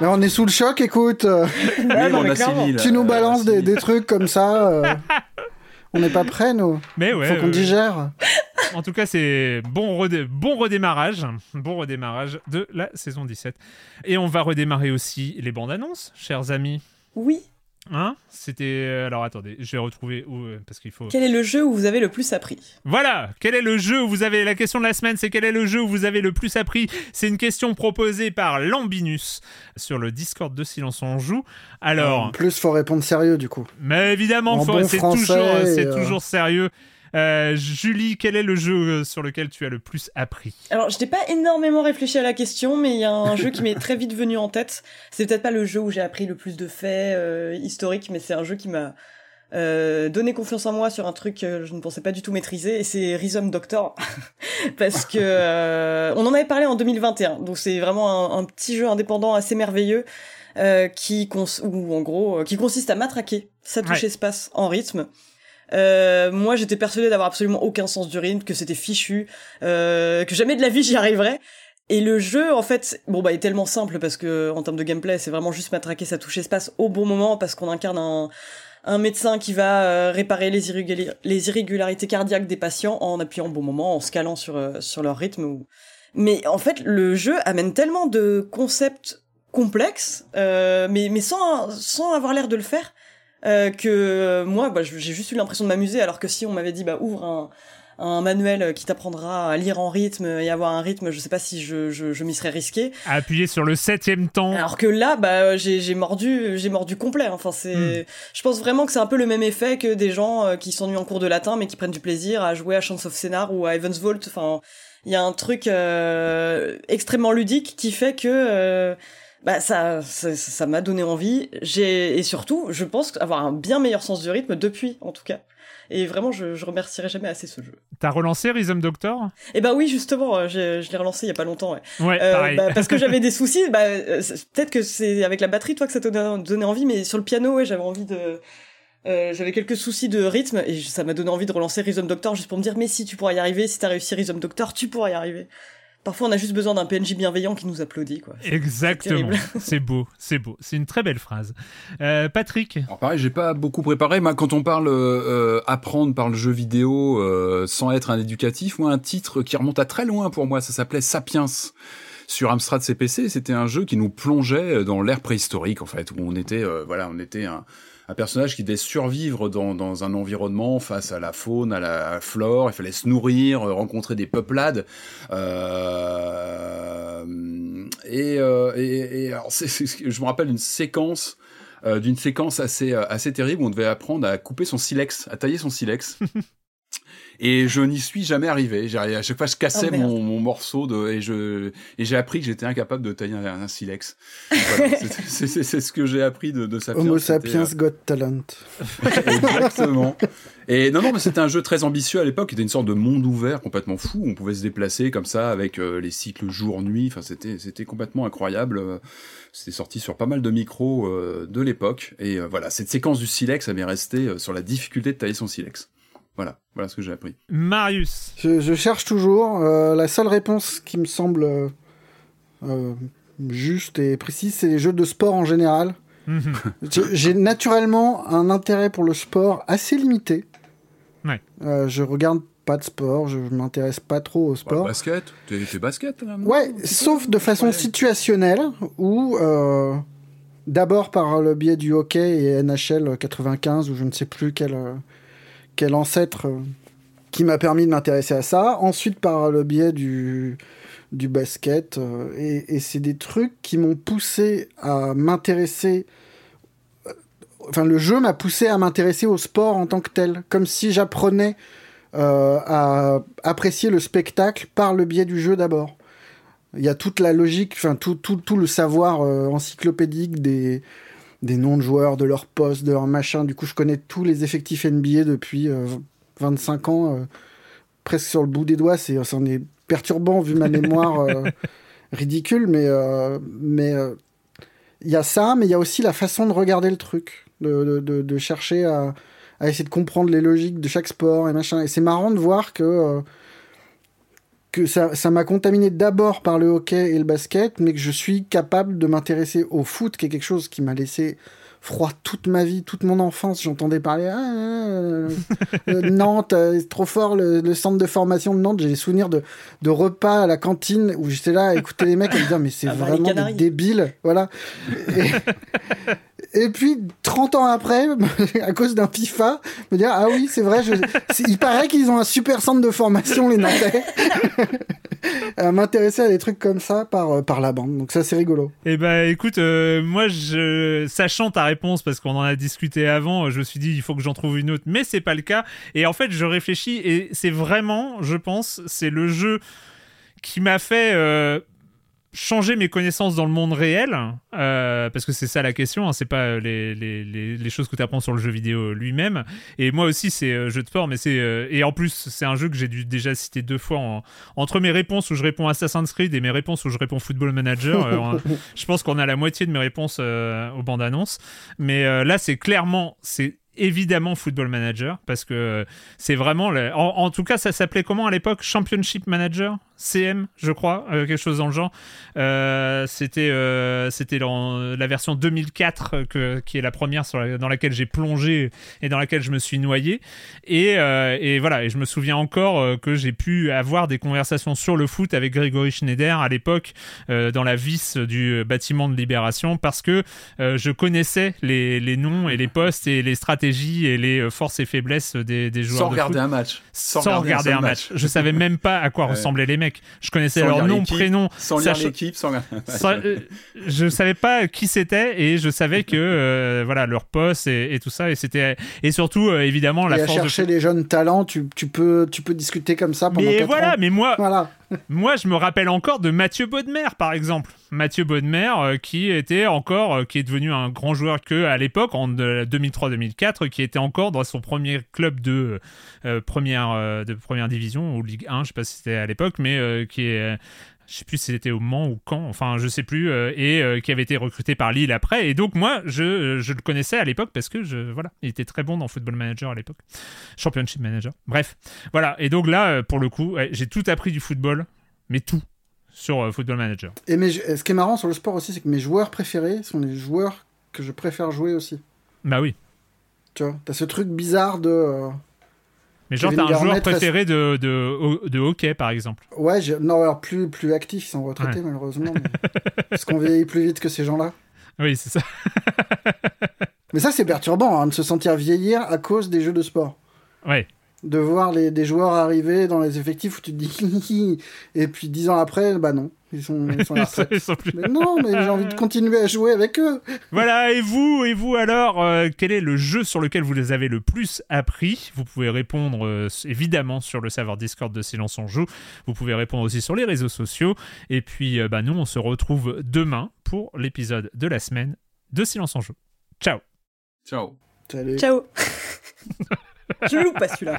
Mais on est sous le choc, écoute. euh, Oui, non, on mais assimile, tu nous euh, balances des, des trucs comme ça. euh, on n'est pas prêts, nous. Mais ouais. Faut qu'on euh, digère. En tout cas, c'est bon, redé- bon redémarrage. Bon redémarrage de la saison 17. Et on va redémarrer aussi les bandes annonces, chers amis. Oui. Hein C'était. Alors attendez, je vais retrouver où. euh, Parce qu'il faut. Quel est le jeu où vous avez le plus appris Voilà, quel est le jeu où vous avez la question de la semaine, c'est quel est le jeu où vous avez le plus appris C'est une question proposée par Lambinus sur le Discord de Silence on joue. Alors, En plus, faut répondre sérieux, du coup. mais évidemment, En faut- bon c'est toujours, c'est euh, toujours sérieux. Euh, Julie, quel est le jeu euh, sur lequel tu as le plus appris? Alors, je n'ai pas énormément réfléchi à la question, mais il y a un jeu qui m'est très vite venu en tête. C'est peut-être pas le jeu où j'ai appris le plus de faits euh, historiques, mais c'est un jeu qui m'a euh, donné confiance en moi sur un truc que je ne pensais pas du tout maîtriser, et c'est Rhythm Doctor. Parce que euh, on en avait parlé en 2021, donc c'est vraiment un, un petit jeu indépendant assez merveilleux. Euh, qui cons ou en gros euh, qui consiste à matraquer sa touche Ouais. espace en rythme euh, moi, j'étais persuadée d'avoir absolument aucun sens du rythme, que c'était fichu, euh, que jamais de la vie j'y arriverais. Et le jeu, en fait, bon bah, est tellement simple parce que en termes de gameplay, c'est vraiment juste matraquer sa touche espace au bon moment parce qu'on incarne un, un médecin qui va euh, réparer les, irrégularités cardiaques des patients en appuyant au bon moment, en se calant sur euh, sur leur rythme. Mais en fait, le jeu amène tellement de concepts complexes, euh, mais mais sans sans avoir l'air de le faire euh, que euh, moi, bah, j'ai juste eu l'impression de m'amuser, alors que si on m'avait dit, bah, ouvre un, un manuel qui t'apprendra à lire en rythme et avoir un rythme, je sais pas si je, je, je m'y serais risqué. À appuyer sur le septième temps. Alors que là, bah, j'ai j'ai mordu, j'ai mordu complet. Enfin, c'est, Hmm. je pense vraiment que c'est un peu le même effet que des gens euh, qui s'ennuient en cours de latin, mais qui prennent du plaisir à jouer à Chance of Scénar ou à Evans Vault. Enfin, il y a un truc euh, extrêmement ludique qui fait que euh, bah ça ça m'a donné envie. J'ai et surtout je pense avoir un bien meilleur sens du rythme depuis en tout cas. Et vraiment je, je remercierai jamais assez ce jeu. T'as relancé Rhythm Doctor? Et bah oui justement euh, j'ai- je l'ai relancé il y a pas longtemps ouais. Ouais, Euh, pareil. bah, parce que j'avais des soucis bah euh, peut-être que c'est avec la batterie toi que ça t'a donné donné envie mais sur le piano ouais j'avais envie de euh, j'avais quelques soucis de rythme et ça m'a donné envie de relancer Rhythm Doctor juste pour me dire mais si tu pourras y arriver si t'as réussi Rhythm Doctor tu pourras y arriver parfois on a juste besoin d'un PNJ bienveillant qui nous applaudit quoi Exactement. C'est beau, c'est beau. C'est une très belle phrase. Euh, Patrick Alors pareil, j'ai pas beaucoup préparé. Moi, quand on parle euh, apprendre par le jeu vidéo euh, sans être un éducatif, moi, un titre qui remonte à très loin pour moi, ça s'appelait Sapiens sur Amstrad CPC. C'était un jeu qui nous plongeait dans l'ère préhistorique, en fait, où on était, euh, voilà, on était un, personnage qui devait survivre dans, un environnement face à la faune, à la, flore. Il fallait se nourrir, euh, rencontrer des peuplades. Euh, et, euh, je me rappelle une séquence euh, d'une séquence assez euh, assez terrible où on devait apprendre à couper son silex, à tailler son silex. Et je n'y suis jamais arrivé. J'ai- À chaque fois, je cassais Oh, mon, mon morceau de, et je et j'ai appris que j'étais incapable de tailler un, un silex. Voilà, c'est- ce que j'ai appris de, de Sapiens. Homo C'était, sapiens euh, got talent. Exactement. Et non, non, mais c'était un jeu très ambitieux à l'époque. C'était une sorte de monde ouvert complètement fou. On pouvait se déplacer comme ça avec euh, les cycles jour-nuit. Enfin, c'était, c'était complètement incroyable. Euh, C'était sorti sur pas mal de micros euh, de l'époque. Et euh, voilà, cette séquence du silex, ça m'est resté euh, sur la difficulté de tailler son silex. Voilà, voilà ce que j'ai appris. Marius. Je, je cherche toujours. euh, la seule réponse qui me semble euh, euh, juste et précise, c'est les jeux de sport en général. Mhm. J'ai- naturellement un intérêt pour le sport assez limité. Ouais. Euh, je regarde pas de sport, je m'intéresse pas trop au Bah, sport. basket, t'es, t'es basket là non? Ouais, sauf de façon Ouais. situationnelle, où euh, d'abord par le biais du hockey et NHL 95, ou je ne sais plus quel, euh, ancêtre euh, qui m'a permis de m'intéresser à ça, ensuite par le biais du, du basket, euh, et, et c'est des trucs qui m'ont poussé à m'intéresser... euh, Enfin, le jeu m'a poussé à m'intéresser au sport en tant que tel, comme si j'apprenais à apprécier le spectacle par le biais du jeu d'abord. Il y a toute la logique, enfin tout, tout, tout le savoir encyclopédique des, des noms de joueurs, de leur poste, de leur machin. Du coup, je connais tous les effectifs NBA depuis 25 ans, presque sur le bout des doigts. C'est, c'en est perturbant vu ma mémoire ridicule, mais mais il y a ça, mais il y a aussi la façon de regarder le truc, de, de, de, chercher à, à, essayer de comprendre les logiques de chaque sport et machin. Et c'est marrant de voir que, euh, que ça, ça m'a contaminé d'abord par le hockey et le basket, mais que je suis capable de m'intéresser au foot, qui est quelque chose qui m'a laissé froid toute ma vie, toute mon enfance. J'entendais parler ah, euh, euh, Nantes, euh, trop fort le, centre de formation de Nantes. J'ai des souvenirs de, de repas à la cantine où j'étais là à écouter les mecs et me dire mais c'est ah, vraiment débile, voilà. Et, puis 30 ans après, à cause d'un FIFA, me dire ah oui c'est vrai, il paraît qu'ils ont un super centre de formation les Nantais. à m'intéresser à des trucs comme ça par par la bande. Donc ça c'est rigolo. Et eh ben écoute, moi je sachant ta réponse parce qu'on en a discuté avant. Je me suis dit, il faut que j'en trouve une autre, mais c'est pas le cas. Et en fait, je réfléchis et c'est vraiment, je pense, c'est le jeu qui m'a fait euh, changer mes connaissances dans le monde réel, euh, parce que c'est ça la question, hein, c'est pas les, les, les, choses que tu apprends sur le jeu vidéo lui-même. Et moi aussi, c'est euh, jeu de sport, mais c'est. Euh, et en plus, c'est un jeu que j'ai dû déjà citer deux fois entre mes réponses où je réponds Assassin's Creed et mes réponses où je réponds Football Manager. je pense qu'on a la moitié de mes réponses aux bandes annonces. Mais là, c'est clairement. c'est évidemment Football Manager parce que c'est vraiment en, tout cas ça s'appelait comment à l'époque? Championship Manager? CM, je crois, euh, quelque chose dans le genre. Euh, c'était euh, la version 2004 que, qui est la première dans laquelle j'ai plongé et dans laquelle je me suis noyé. Et, et voilà, et je me souviens encore que j'ai pu avoir des conversations sur le foot avec Grégory Schneider à l'époque dans la vis du bâtiment de Libération parce que je connaissais les, les, noms et les postes et les stratégies et les forces et faiblesses des, des joueurs. Sans regarder un match. Sans, regarder, un, match. Je savais même pas à quoi ressemblaient les mecs. Je connaissais leur nom, prénom. Sans lire l'équipe, sans... Euh, je savais pas qui c'était et je savais que euh, voilà leur poste et, tout ça et c'était et surtout euh, évidemment la et à chercher les jeunes talents, tu, tu, peux tu peux discuter comme ça pendant Mais voilà, mais moi voilà. moi je me rappelle encore de Mathieu Baudemer par exemple. Mathieu Baudemer qui était encore qui est devenu un grand joueur que à l'époque en 2003-2004 qui était encore dans son premier club de première de première division ou Ligue 1, je sais pas si c'était à l'époque mais euh, qui est je sais plus si c'était au Mans ou quand, enfin je sais plus, euh, et euh, qui avait été recruté par Lille après. Et donc moi, je, je le connaissais à l'époque parce que je, voilà, il était très bon dans Football Manager à l'époque, Championship Manager. Bref, voilà. Et donc là, pour le coup, j'ai tout appris du football, mais tout sur Football Manager. Et mais ce qui est marrant sur le sport aussi, c'est que mes joueurs préférés sont les joueurs que je préfère jouer aussi. Bah oui. Tu vois, t'as ce truc bizarre de mais genre, t'as un joueur préféré de, de, de, hockey, par exemple Ouais, non, alors plus, plus actifs, ils sont retraités, malheureusement. Parce qu'on vieillit plus vite que ces gens-là. Oui, c'est ça. mais ça, c'est perturbant, hein, de se sentir vieillir à cause des jeux de sport. Ouais. De voir les, des joueurs arriver dans les effectifs où tu te dis... et puis dix ans après, bah non. Ils sont, ils sont, mais non, mais j'ai envie de continuer à jouer avec eux. Voilà, et vous, et vous alors, euh, quel est le jeu sur lequel vous les avez le plus appris? Vous pouvez répondre euh, évidemment sur le serveur Discord de Silence on Joue. Vous pouvez répondre aussi sur les réseaux sociaux. Et puis, euh, bah, nous, on se retrouve demain pour l'épisode de la semaine de Silence en Joue. Ciao. Ciao. Salut. Ciao. Je loupe pas celui-là.